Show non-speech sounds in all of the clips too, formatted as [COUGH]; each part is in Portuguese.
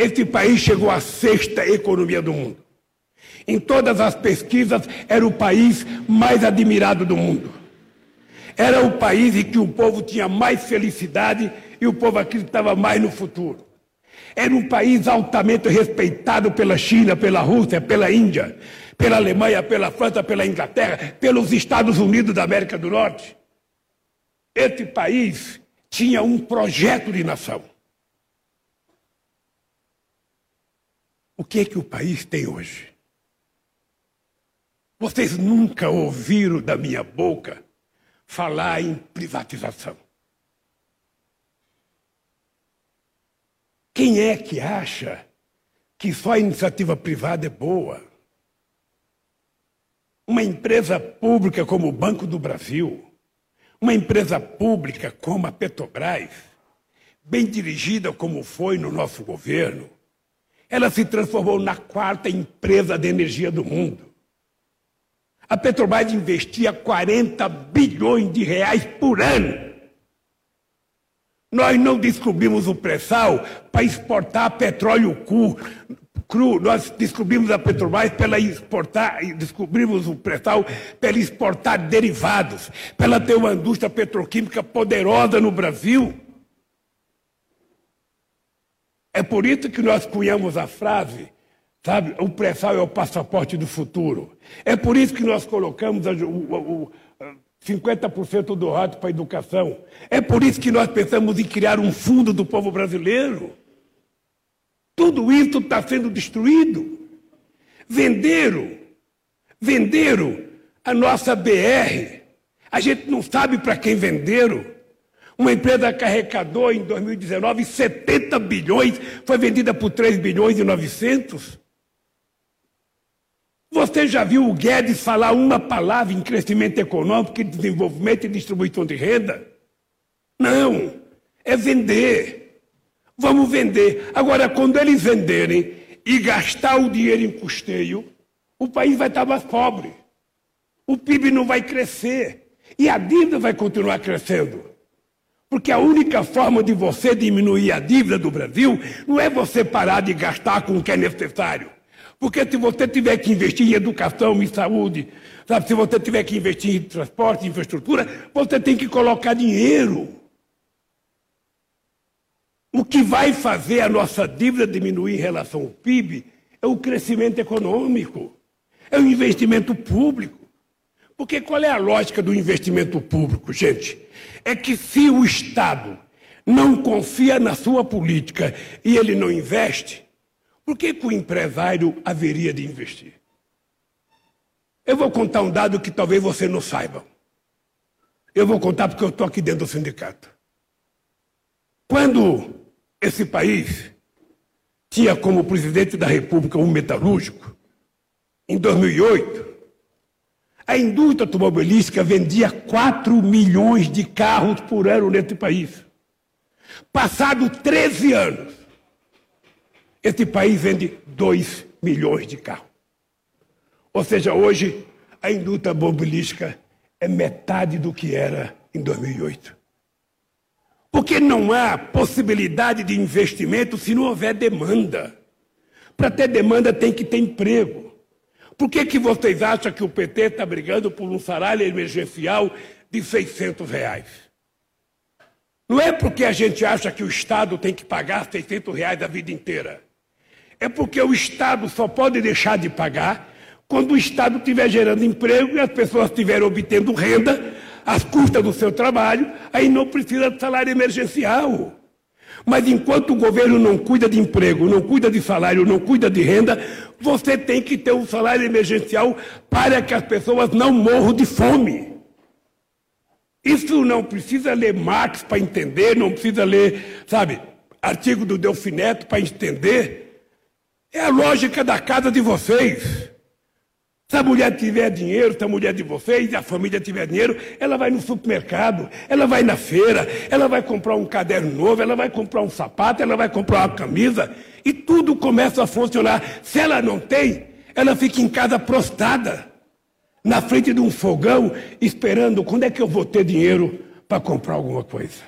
Esse país chegou à sexta economia do mundo. Em todas as pesquisas, era o país mais admirado do mundo. Era o país em que o povo tinha mais felicidade e o povo acreditava mais no futuro. Era um país altamente respeitado pela China, pela Rússia, pela Índia, pela Alemanha, pela França, pela Inglaterra, pelos Estados Unidos da América do Norte. Esse país tinha um projeto de nação. O que é que o país tem hoje? Vocês nunca ouviram da minha boca falar em privatização. Quem é que acha que só a iniciativa privada é boa? Uma empresa pública como o Banco do Brasil, uma empresa pública como a Petrobras, bem dirigida como foi no nosso governo, ela se transformou na quarta empresa de energia do mundo. A Petrobras investia 40 bilhões de reais por ano. Nós não descobrimos o pré-sal para exportar petróleo cru, cru. Nós descobrimos a Petrobras para exportar, descobrimos o pré-sal para exportar derivados, para ela ter uma indústria petroquímica poderosa no Brasil. É por isso que nós cunhamos a frase Sabe, o pré-sal é o passaporte do futuro. É por isso que nós colocamos o, o, o 50% do rato para a educação. É por isso que nós pensamos em criar um fundo do povo brasileiro. Tudo isso está sendo destruído. Venderam, venderam a nossa BR. A gente não sabe para quem venderam. Uma empresa que em 2019 70 bilhões, foi vendida por 3 bilhões e 900. Você já viu o Guedes falar uma palavra em crescimento econômico, desenvolvimento e distribuição de renda? Não, é vender. Vamos vender. Agora, quando eles venderem e gastar o dinheiro em custeio, o país vai estar mais pobre. O PIB não vai crescer. E a dívida vai continuar crescendo. Porque a única forma de você diminuir a dívida do Brasil não é você parar de gastar com o que é necessário. Porque se você tiver que investir em educação, em saúde, sabe, se você tiver que investir em transporte, infraestrutura, você tem que colocar dinheiro. O que vai fazer a nossa dívida diminuir em relação ao PIB é o crescimento econômico, é o investimento público. Porque qual é a lógica do investimento público, gente? É que se o Estado não confia na sua política e ele não investe, por que, que o empresário haveria de investir? Eu vou contar um dado que talvez você não saiba. Eu vou contar porque eu estou aqui dentro do sindicato. Quando esse país tinha como presidente da República um metalúrgico, em 2008, a indústria automobilística vendia 4 milhões de carros por ano nesse país. Passado 13 anos, esse país vende 2 milhões de carros. Ou seja, hoje a indústria automobilística é metade do que era em 2008. Porque não há possibilidade de investimento se não houver demanda. Para ter demanda tem que ter emprego. Por que, que vocês acham que o PT está brigando por um salário emergencial de 600 reais? Não é porque a gente acha que o Estado tem que pagar 600 reais a vida inteira. É porque o Estado só pode deixar de pagar quando o Estado estiver gerando emprego e as pessoas estiverem obtendo renda às custas do seu trabalho, aí não precisa de salário emergencial. Mas enquanto o governo não cuida de emprego, não cuida de salário, não cuida de renda, você tem que ter um salário emergencial para que as pessoas não morram de fome. Isso não precisa ler Marx para entender, não precisa ler, sabe, artigo do Delfineto para entender. É a lógica da casa de vocês. Se a mulher tiver dinheiro, se a mulher de vocês a família tiver dinheiro, ela vai no supermercado, ela vai na feira, ela vai comprar um caderno novo, ela vai comprar um sapato, ela vai comprar uma camisa e tudo começa a funcionar. Se ela não tem, ela fica em casa prostrada, na frente de um fogão, esperando quando é que eu vou ter dinheiro para comprar alguma coisa.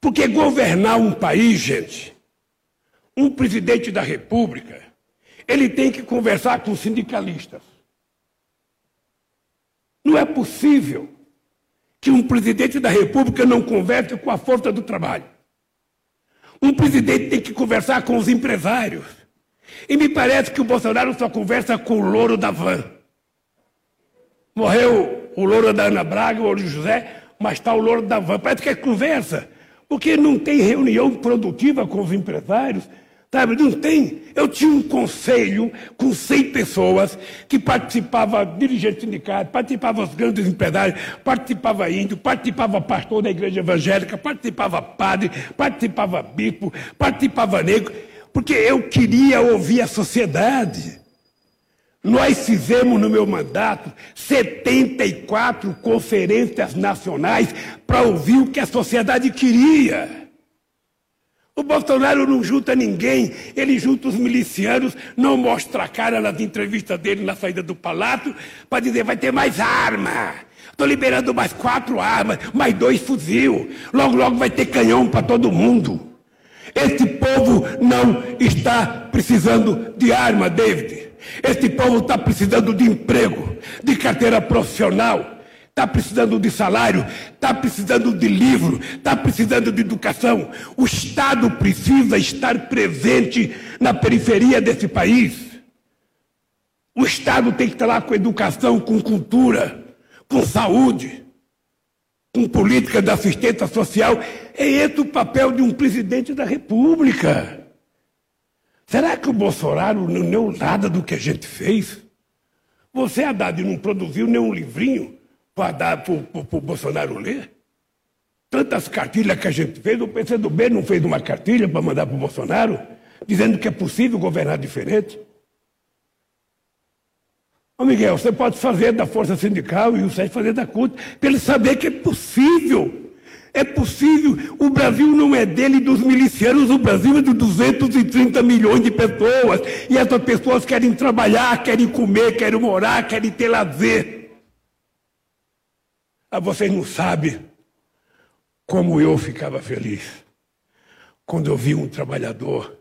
Porque governar um país, gente, um presidente da República, ele tem que conversar com os sindicalistas. Não é possível que um presidente da República não converse com a força do trabalho. Um presidente tem que conversar com os empresários. E me parece que o Bolsonaro só conversa com o louro da van. Morreu o louro da Ana Braga, o louro José, mas está o louro da van. Parece que é conversa, porque não tem reunião produtiva com os empresários. Sabe, não tem. Eu tinha um conselho com 100 pessoas que participava, dirigente sindicato, participava os grandes empresários, participava índio, participava pastor da igreja evangélica, participava padre, participava bispo, participava negro, porque eu queria ouvir a sociedade. Nós fizemos no meu mandato 74 conferências nacionais para ouvir o que a sociedade queria. O Bolsonaro não junta ninguém, ele junta os milicianos, não mostra a cara nas entrevistas dele na saída do palácio, para dizer vai ter mais arma. Estou liberando mais quatro armas, mais dois fuzil. Logo, logo vai ter canhão para todo mundo. Esse povo não está precisando de arma, David. Este povo está precisando de emprego, de carteira profissional está precisando de salário, está precisando de livro, está precisando de educação. O Estado precisa estar presente na periferia desse país. O Estado tem que estar lá com educação, com cultura, com saúde, com política de assistência social. É esse o papel de um presidente da República. Será que o Bolsonaro não leu nada do que a gente fez? Você, Haddad, não produziu nenhum livrinho para dar para o Bolsonaro ler? Tantas cartilhas que a gente fez, o PCdoB não fez uma cartilha para mandar para o Bolsonaro, dizendo que é possível governar diferente. Ô Miguel, você pode fazer da Força Sindical e o Sérgio fazer da CUT, para ele saber que é possível. É possível. O Brasil não é dele dos milicianos, o Brasil é de 230 milhões de pessoas. E essas pessoas querem trabalhar, querem comer, querem morar, querem ter lazer. Ah, vocês não sabem como eu ficava feliz quando eu vi um trabalhador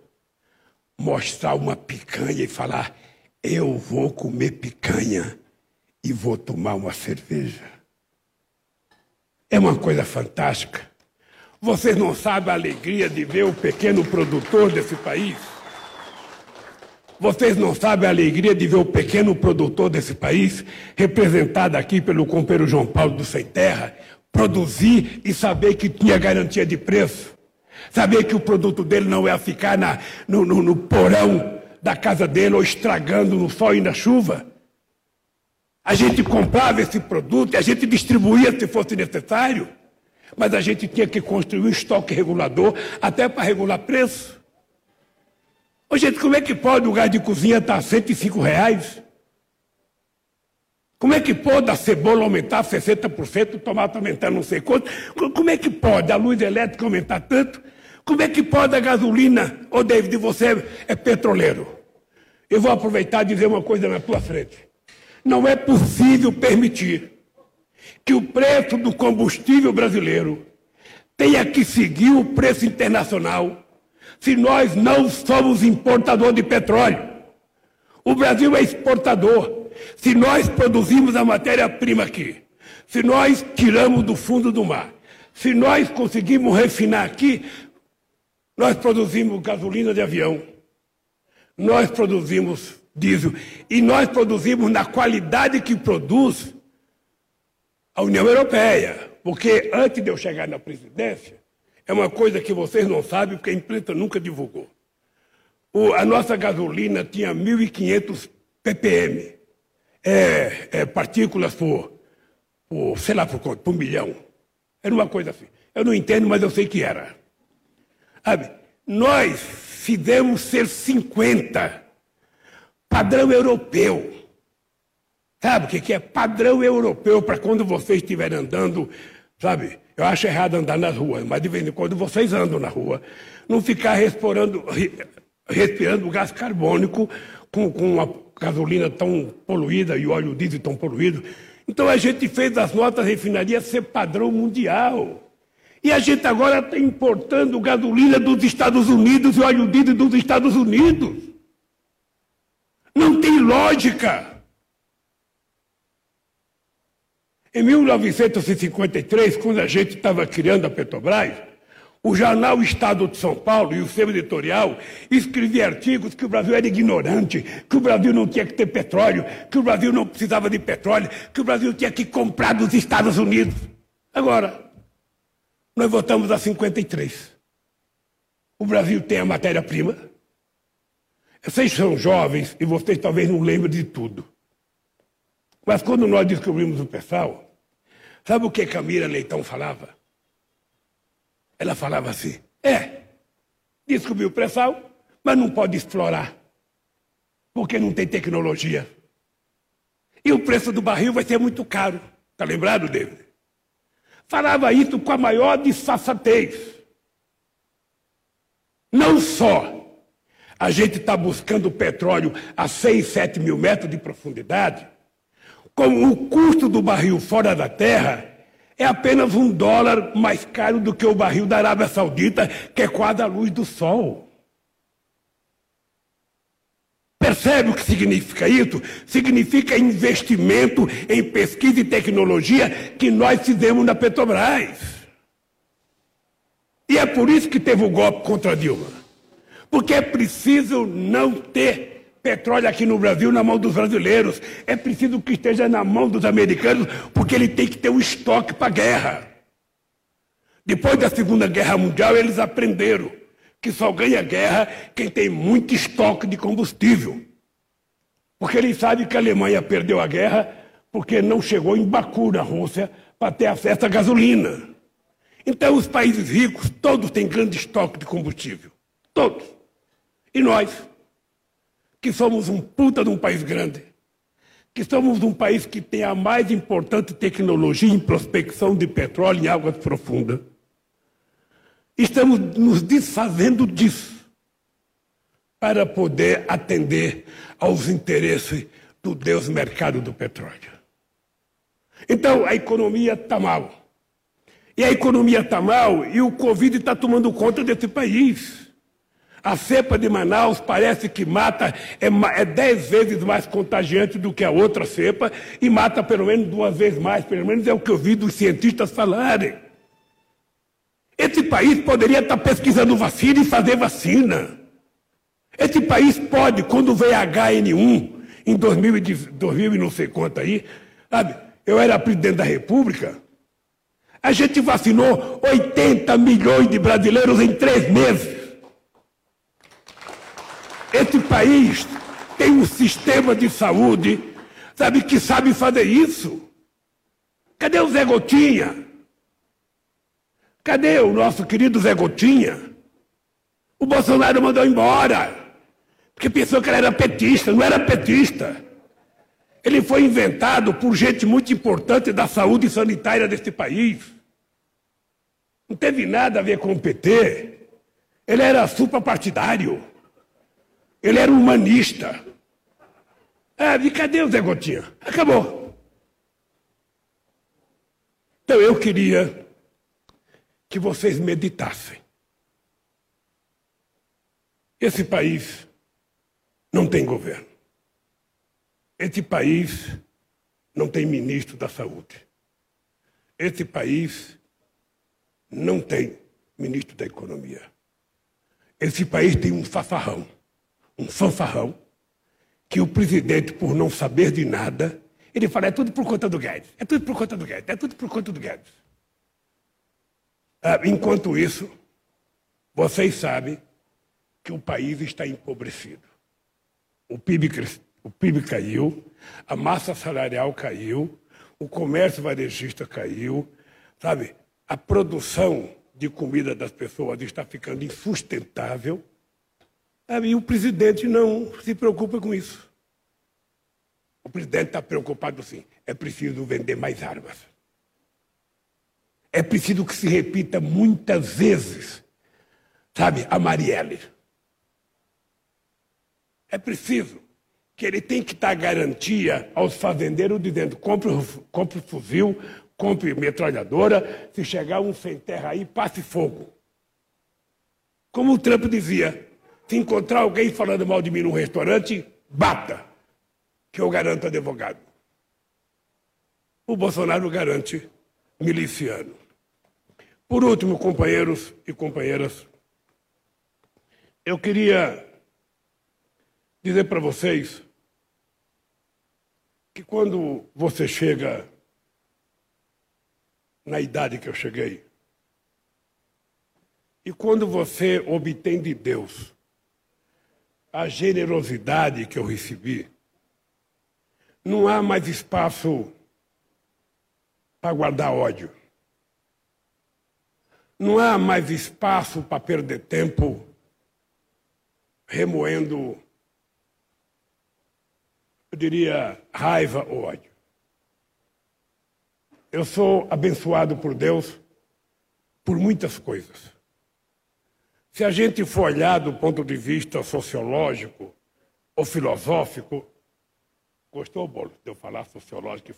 mostrar uma picanha e falar: Eu vou comer picanha e vou tomar uma cerveja. É uma coisa fantástica. Vocês não sabem a alegria de ver o pequeno produtor desse país vocês não sabem a alegria de ver o pequeno produtor desse país, representado aqui pelo companheiro João Paulo do Sem Terra, produzir e saber que tinha garantia de preço. Saber que o produto dele não ia ficar na, no, no, no porão da casa dele ou estragando no sol e na chuva. A gente comprava esse produto e a gente distribuía se fosse necessário, mas a gente tinha que construir um estoque regulador até para regular preço. Ô, gente, como é que pode o gás de cozinha estar a 105 reais? Como é que pode a cebola aumentar 60%, o tomate aumentar não sei quanto? Como é que pode a luz elétrica aumentar tanto? Como é que pode a gasolina? Ô, David, você é petroleiro. Eu vou aproveitar e dizer uma coisa na tua frente. Não é possível permitir que o preço do combustível brasileiro tenha que seguir o preço internacional se nós não somos importador de petróleo. O Brasil é exportador. Se nós produzimos a matéria-prima aqui, se nós tiramos do fundo do mar, se nós conseguimos refinar aqui, nós produzimos gasolina de avião, nós produzimos diesel e nós produzimos na qualidade que produz a União Europeia. Porque antes de eu chegar na presidência, é uma coisa que vocês não sabem, porque a imprensa nunca divulgou. O, a nossa gasolina tinha 1.500 ppm, é, é, partículas por, por, sei lá por quanto, por milhão. Era uma coisa assim. Eu não entendo, mas eu sei que era. Sabe? Nós fizemos ser 50, padrão europeu. Sabe o que é padrão europeu para quando vocês estiverem andando, sabe? Eu acho errado andar nas ruas, mas de vez em quando vocês andam na rua, não ficar respirando, respirando gás carbônico com, com a gasolina tão poluída e óleo diesel tão poluído. Então a gente fez as nossas refinarias ser padrão mundial. E a gente agora está importando gasolina dos Estados Unidos e óleo diesel dos Estados Unidos. Não tem lógica. Em 1953, quando a gente estava criando a Petrobras, o jornal Estado de São Paulo e o seu editorial escrevia artigos que o Brasil era ignorante, que o Brasil não tinha que ter petróleo, que o Brasil não precisava de petróleo, que o Brasil tinha que comprar dos Estados Unidos. Agora, nós votamos a 53. O Brasil tem a matéria-prima. Vocês são jovens e vocês talvez não lembrem de tudo. Mas quando nós descobrimos o pessoal, sabe o que Camila Leitão falava? Ela falava assim: é, descobriu o pré-sal, mas não pode explorar, porque não tem tecnologia. E o preço do barril vai ser muito caro. Está lembrado, David? Falava isso com a maior disfarçatez. Não só a gente está buscando petróleo a 6, 7 mil metros de profundidade, como o custo do barril fora da terra é apenas um dólar mais caro do que o barril da Arábia Saudita, que é quase a luz do sol. Percebe o que significa isso? Significa investimento em pesquisa e tecnologia que nós fizemos na Petrobras. E é por isso que teve o golpe contra Dilma. Porque é preciso não ter petróleo aqui no Brasil na mão dos brasileiros. É preciso que esteja na mão dos americanos, porque ele tem que ter um estoque para a guerra. Depois da Segunda Guerra Mundial, eles aprenderam que só ganha guerra quem tem muito estoque de combustível. Porque eles sabem que a Alemanha perdeu a guerra porque não chegou em Baku, na Rússia, para ter acesso à gasolina. Então, os países ricos, todos têm grande estoque de combustível. Todos. E nós? Que somos um puta de um país grande, que somos um país que tem a mais importante tecnologia em prospecção de petróleo em águas profundas. Estamos nos desfazendo disso para poder atender aos interesses do Deus mercado do petróleo. Então, a economia está mal. E a economia está mal e o Covid está tomando conta desse país. A cepa de Manaus parece que mata, é, é dez vezes mais contagiante do que a outra cepa e mata pelo menos duas vezes mais, pelo menos é o que eu vi dos cientistas falarem. Esse país poderia estar pesquisando vacina e fazer vacina. Esse país pode, quando veio HN1, em 2000, 2000 e não sei quanto aí, sabe, eu era presidente da República, a gente vacinou 80 milhões de brasileiros em três meses. Esse país tem um sistema de saúde, sabe, que sabe fazer isso. Cadê o Zé Gotinha? Cadê o nosso querido Zé Gotinha? O Bolsonaro mandou embora. Porque pensou que ele era petista, não era petista. Ele foi inventado por gente muito importante da saúde sanitária deste país. Não teve nada a ver com o PT. Ele era suprapartidário. Ele era humanista. Ah, e cadê o Zé Gotinha? Acabou. Então eu queria que vocês meditassem. Esse país não tem governo. Esse país não tem ministro da saúde. Esse país não tem ministro da economia. Esse país tem um fafarrão um fanfarrão, que o presidente, por não saber de nada, ele fala, é tudo por conta do Guedes, é tudo por conta do Guedes, é tudo por conta do Guedes. Ah, enquanto isso, vocês sabem que o país está empobrecido. O PIB, o PIB caiu, a massa salarial caiu, o comércio varejista caiu, sabe? A produção de comida das pessoas está ficando insustentável. E o presidente não se preocupa com isso. O presidente está preocupado sim. É preciso vender mais armas. É preciso que se repita muitas vezes, sabe, a Marielle. É preciso que ele tem que dar garantia aos fazendeiros dizendo compre, compre fuzil, compre metralhadora, se chegar um sem terra aí, passe fogo. Como o Trump dizia, se encontrar alguém falando mal de mim num restaurante, bata, que eu garanto advogado. O Bolsonaro garante miliciano. Por último, companheiros e companheiras, eu queria dizer para vocês que quando você chega na idade que eu cheguei, e quando você obtém de Deus a generosidade que eu recebi, não há mais espaço para guardar ódio. Não há mais espaço para perder tempo remoendo eu diria, raiva ou ódio. Eu sou abençoado por Deus por muitas coisas. Se a gente for olhar do ponto de vista sociológico ou filosófico, gostou, Bolo, de eu falar sociológico?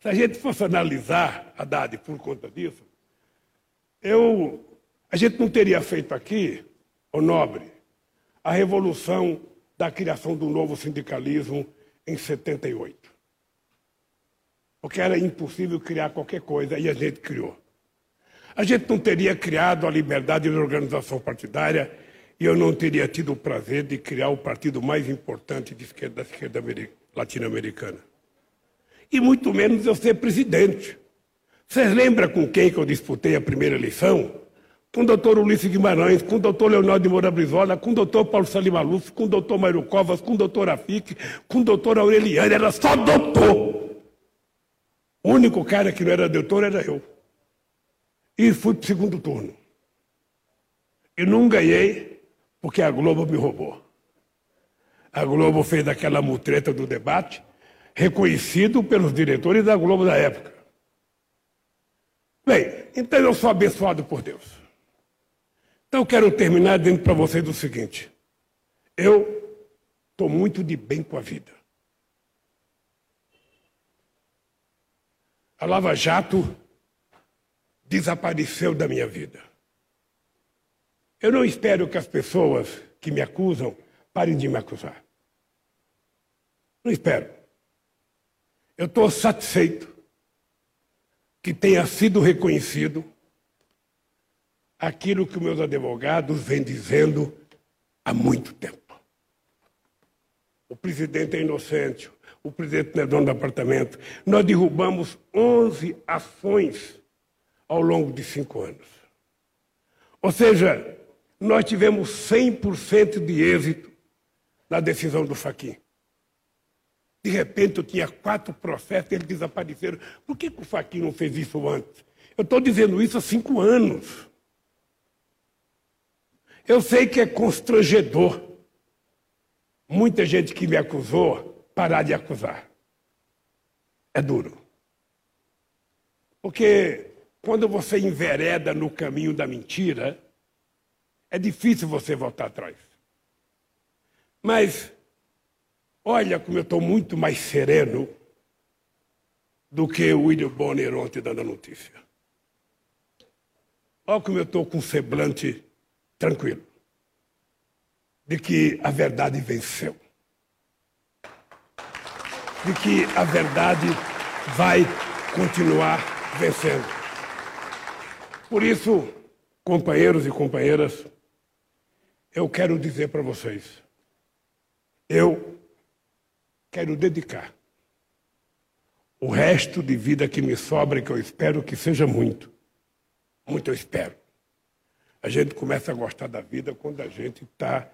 Se a gente fosse analisar, Haddad, por conta disso, eu, a gente não teria feito aqui, o nobre, a revolução da criação do novo sindicalismo em 78. Porque era impossível criar qualquer coisa e a gente criou. A gente não teria criado a liberdade de organização partidária e eu não teria tido o prazer de criar o partido mais importante de esquerda, da esquerda latino-americana. E muito menos eu ser presidente. Vocês lembram com quem que eu disputei a primeira eleição? com o doutor Ulisses Guimarães, com o doutor Leonardo de Moura Brizola, com o doutor Paulo Salimaluf, com o doutor Mário Covas, com o doutor Afique, com o doutor Aureliano, era só doutor. O único cara que não era doutor era eu. E fui para o segundo turno. E não ganhei porque a Globo me roubou. A Globo fez aquela mutreta do debate, reconhecido pelos diretores da Globo da época. Bem, então eu sou abençoado por Deus. Então eu quero terminar dizendo para vocês o seguinte: eu estou muito de bem com a vida. A Lava Jato desapareceu da minha vida. Eu não espero que as pessoas que me acusam parem de me acusar. Não espero. Eu estou satisfeito que tenha sido reconhecido aquilo que meus advogados vêm dizendo há muito tempo. O presidente é inocente, o presidente não é dono do apartamento. Nós derrubamos 11 ações ao longo de cinco anos. Ou seja, nós tivemos 100% de êxito na decisão do Faquin. De repente, eu tinha quatro processos, eles desapareceram. Por que, que o Faquin não fez isso antes? Eu estou dizendo isso há cinco anos. Eu sei que é constrangedor. Muita gente que me acusou parar de acusar. É duro. Porque quando você envereda no caminho da mentira, é difícil você voltar atrás. Mas olha como eu estou muito mais sereno do que o William Bonner ontem dando a notícia. Olha como eu estou com semblante tranquilo, de que a verdade venceu, de que a verdade vai continuar vencendo. Por isso, companheiros e companheiras, eu quero dizer para vocês, eu quero dedicar o resto de vida que me sobra, que eu espero que seja muito, muito eu espero, a gente começa a gostar da vida quando a gente está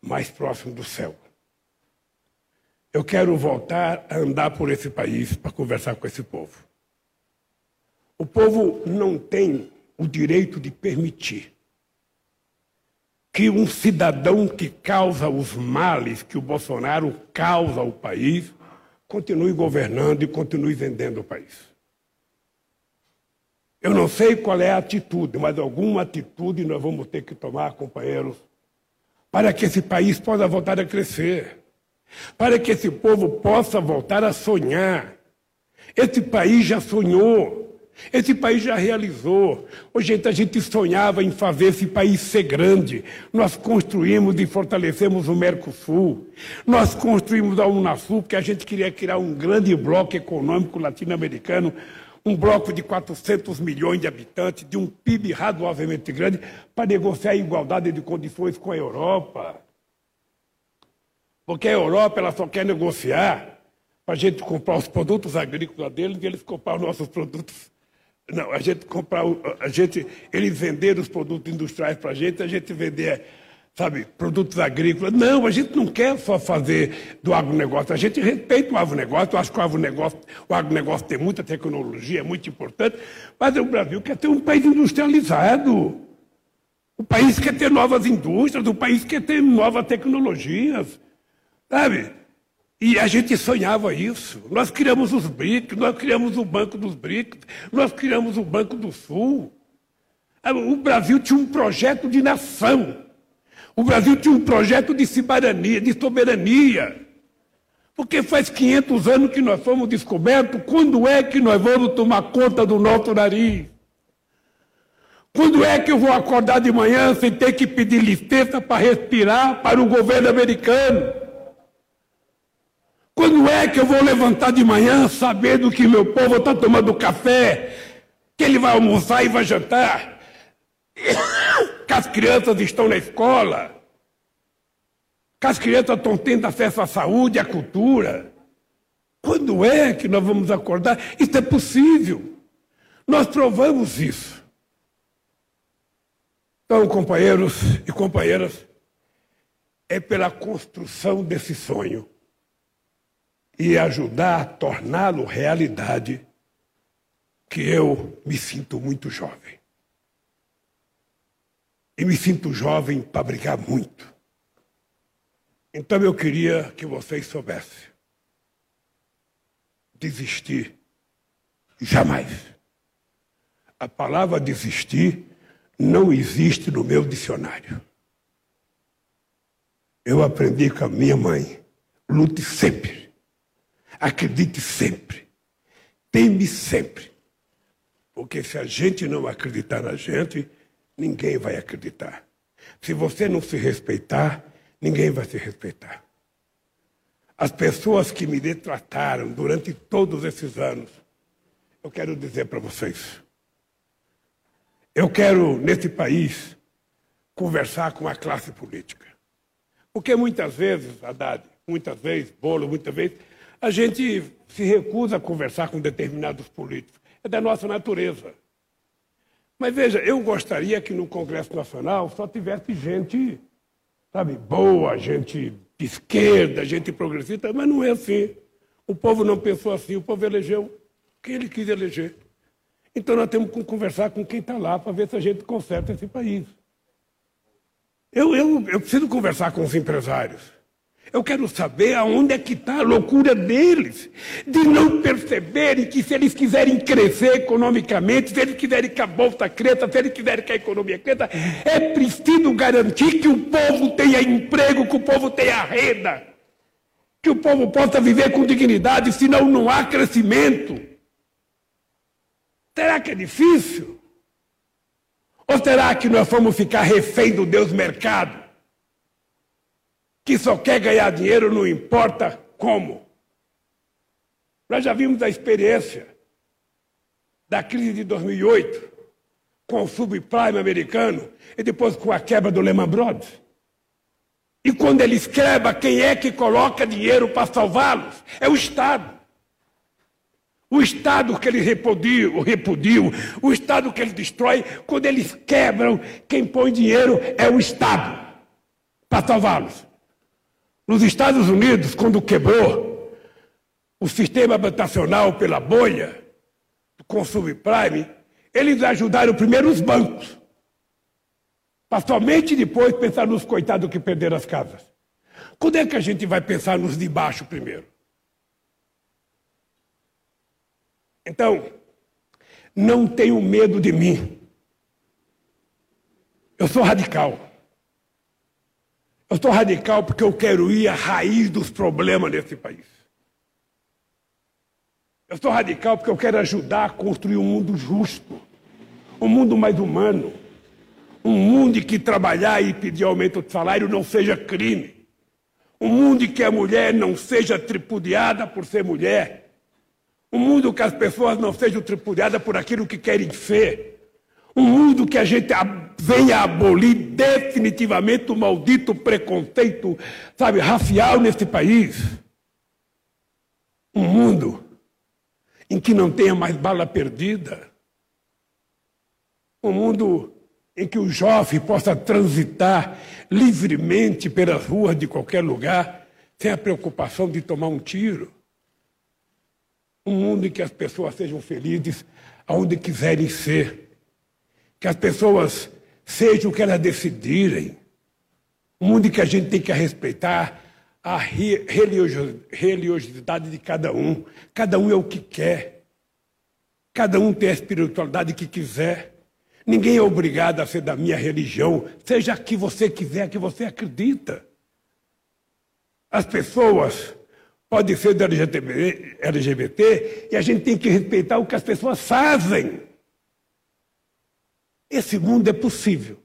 mais próximo do céu. Eu quero voltar a andar por esse país para conversar com esse povo. O povo não tem o direito de permitir que um cidadão que causa os males que o Bolsonaro causa ao país continue governando e continue vendendo o país. Eu não sei qual é a atitude, mas alguma atitude nós vamos ter que tomar, companheiros, para que esse país possa voltar a crescer, para que esse povo possa voltar a sonhar. Esse país já sonhou. Esse país já realizou. Hoje a gente sonhava em fazer esse país ser grande. Nós construímos e fortalecemos o Mercosul. Nós construímos a Unasul porque a gente queria criar um grande bloco econômico latino-americano, um bloco de 400 milhões de habitantes, de um PIB razoavelmente grande, para negociar a igualdade de condições com a Europa. Porque a Europa ela só quer negociar para a gente comprar os produtos agrícolas deles e eles comprar os nossos produtos não, a gente comprar, a gente, eles venderam os produtos industriais para a gente, a gente vender, sabe, produtos agrícolas. Não, a gente não quer só fazer do agronegócio, a gente respeita o agronegócio, eu acho que o agronegócio, o agronegócio tem muita tecnologia, é muito importante, mas o Brasil quer ter um país industrializado. O país quer ter novas indústrias, o país quer ter novas tecnologias, sabe? E a gente sonhava isso. Nós criamos os BRICS, nós criamos o Banco dos BRICS, nós criamos o Banco do Sul. Ah, o Brasil tinha um projeto de nação. O Brasil tinha um projeto de soberania, de soberania. Porque faz 500 anos que nós fomos descobertos, quando é que nós vamos tomar conta do nosso nariz? Quando é que eu vou acordar de manhã sem ter que pedir licença para respirar para o governo americano? Quando é que eu vou levantar de manhã sabendo que meu povo está tomando café, que ele vai almoçar e vai jantar, [COUGHS] que as crianças estão na escola, que as crianças estão tendo acesso à saúde, à cultura? Quando é que nós vamos acordar? Isso é possível. Nós provamos isso. Então, companheiros e companheiras, é pela construção desse sonho e ajudar a torná-lo realidade, que eu me sinto muito jovem. E me sinto jovem para brigar muito. Então eu queria que vocês soubessem. Desistir. Jamais. A palavra desistir não existe no meu dicionário. Eu aprendi com a minha mãe. Lute sempre. Acredite sempre. Teme sempre. Porque se a gente não acreditar na gente, ninguém vai acreditar. Se você não se respeitar, ninguém vai se respeitar. As pessoas que me detrataram durante todos esses anos, eu quero dizer para vocês. Eu quero, nesse país, conversar com a classe política. Porque muitas vezes, Haddad, muitas vezes, Bolo, muitas vezes, a gente se recusa a conversar com determinados políticos. É da nossa natureza. Mas veja, eu gostaria que no Congresso Nacional só tivesse gente, sabe, boa, gente de esquerda, gente progressista, mas não é assim. O povo não pensou assim, o povo elegeu quem ele quis eleger. Então nós temos que conversar com quem está lá para ver se a gente conserta esse país. Eu, eu, eu preciso conversar com os empresários. Eu quero saber aonde é que está a loucura deles, de não perceberem que se eles quiserem crescer economicamente, se eles quiserem que a bolsa cresça, se eles quiserem que a economia cresça, é preciso garantir que o povo tenha emprego, que o povo tenha renda, que o povo possa viver com dignidade, senão não há crescimento. Será que é difícil? Ou será que nós vamos ficar refém do Deus mercado? Que só quer ganhar dinheiro, não importa como. Nós já vimos a experiência da crise de 2008, com o subprime americano, e depois com a quebra do Lehman Brothers. E quando eles quebram, quem é que coloca dinheiro para salvá-los? É o Estado. O Estado que eles repudiam, repudiam, o Estado que eles destroem, quando eles quebram, quem põe dinheiro é o Estado para salvá-los. Nos Estados Unidos, quando quebrou o sistema habitacional pela bolha, com o subprime, eles ajudaram primeiro os bancos, para somente depois pensar nos coitados que perderam as casas. Quando é que a gente vai pensar nos de baixo primeiro? Então, não tenham medo de mim. Eu sou radical. Eu estou radical porque eu quero ir à raiz dos problemas desse país. Eu sou radical porque eu quero ajudar a construir um mundo justo, um mundo mais humano, um mundo em que trabalhar e pedir aumento de salário não seja crime, um mundo em que a mulher não seja tripudiada por ser mulher, um mundo que as pessoas não sejam tripudiadas por aquilo que querem ser, um mundo que a gente venha abolir definitivamente o maldito preconceito, sabe, racial nesse país. Um mundo em que não tenha mais bala perdida. Um mundo em que o jovem possa transitar livremente pelas ruas de qualquer lugar, sem a preocupação de tomar um tiro. Um mundo em que as pessoas sejam felizes aonde quiserem ser. Que as pessoas sejam o que elas decidirem. Um mundo em que a gente tem que respeitar a religiosidade de cada um. Cada um é o que quer. Cada um tem a espiritualidade que quiser. Ninguém é obrigado a ser da minha religião, seja a que você quiser, a que você acredita. As pessoas podem ser do LGBT, LGBT e a gente tem que respeitar o que as pessoas fazem. Esse mundo é possível.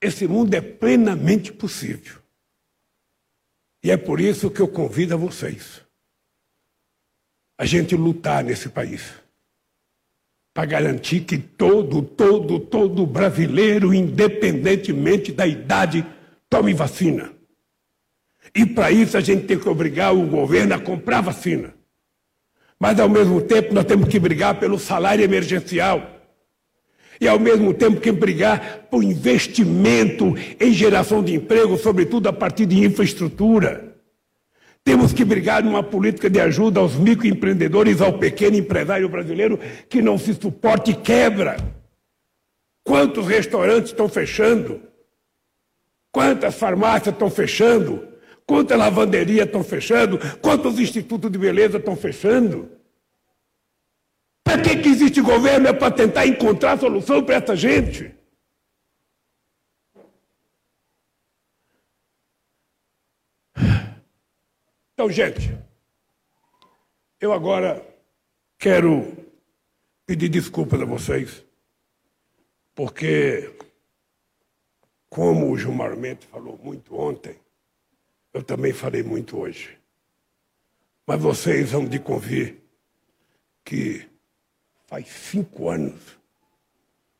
Esse mundo é plenamente possível. E é por isso que eu convido a vocês a gente lutar nesse país para garantir que todo, todo, todo brasileiro, independentemente da idade, tome vacina. E para isso a gente tem que obrigar o governo a comprar vacina. Mas ao mesmo tempo nós temos que brigar pelo salário emergencial e ao mesmo tempo que brigar por investimento em geração de emprego, sobretudo a partir de infraestrutura. Temos que brigar numa política de ajuda aos microempreendedores, ao pequeno empresário brasileiro que não se suporte e quebra. Quantos restaurantes estão fechando? Quantas farmácias estão fechando? Quantas lavanderias estão fechando? Quantos institutos de beleza estão fechando? Para que, que existe governo? É para tentar encontrar solução para essa gente. Então, gente, eu agora quero pedir desculpas a vocês, porque, como o Gilmar Mendes falou muito ontem, eu também falei muito hoje. Mas vocês vão de convir que Faz cinco anos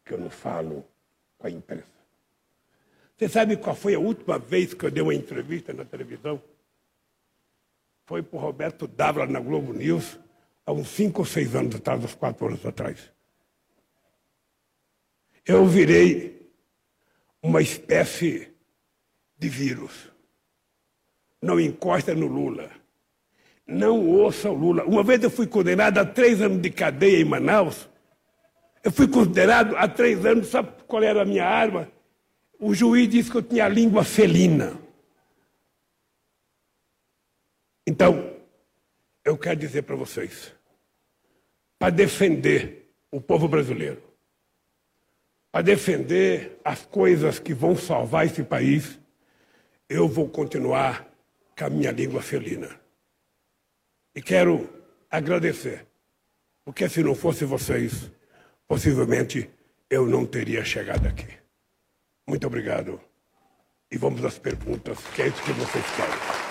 que eu não falo com a imprensa. Você sabe qual foi a última vez que eu dei uma entrevista na televisão? Foi para o Roberto Dávila na Globo News, há uns cinco ou seis anos atrás, uns quatro anos atrás. Eu virei uma espécie de vírus. Não encosta no Lula não ouça o Lula. Uma vez eu fui condenado a três anos de cadeia em Manaus. Eu fui condenado a três anos, sabe qual era a minha arma? O juiz disse que eu tinha a língua felina. Então, eu quero dizer para vocês, para defender o povo brasileiro, para defender as coisas que vão salvar esse país, eu vou continuar com a minha língua felina. E quero agradecer, porque se não fosse vocês, possivelmente eu não teria chegado aqui. Muito obrigado. E vamos às perguntas, que é isso que vocês querem.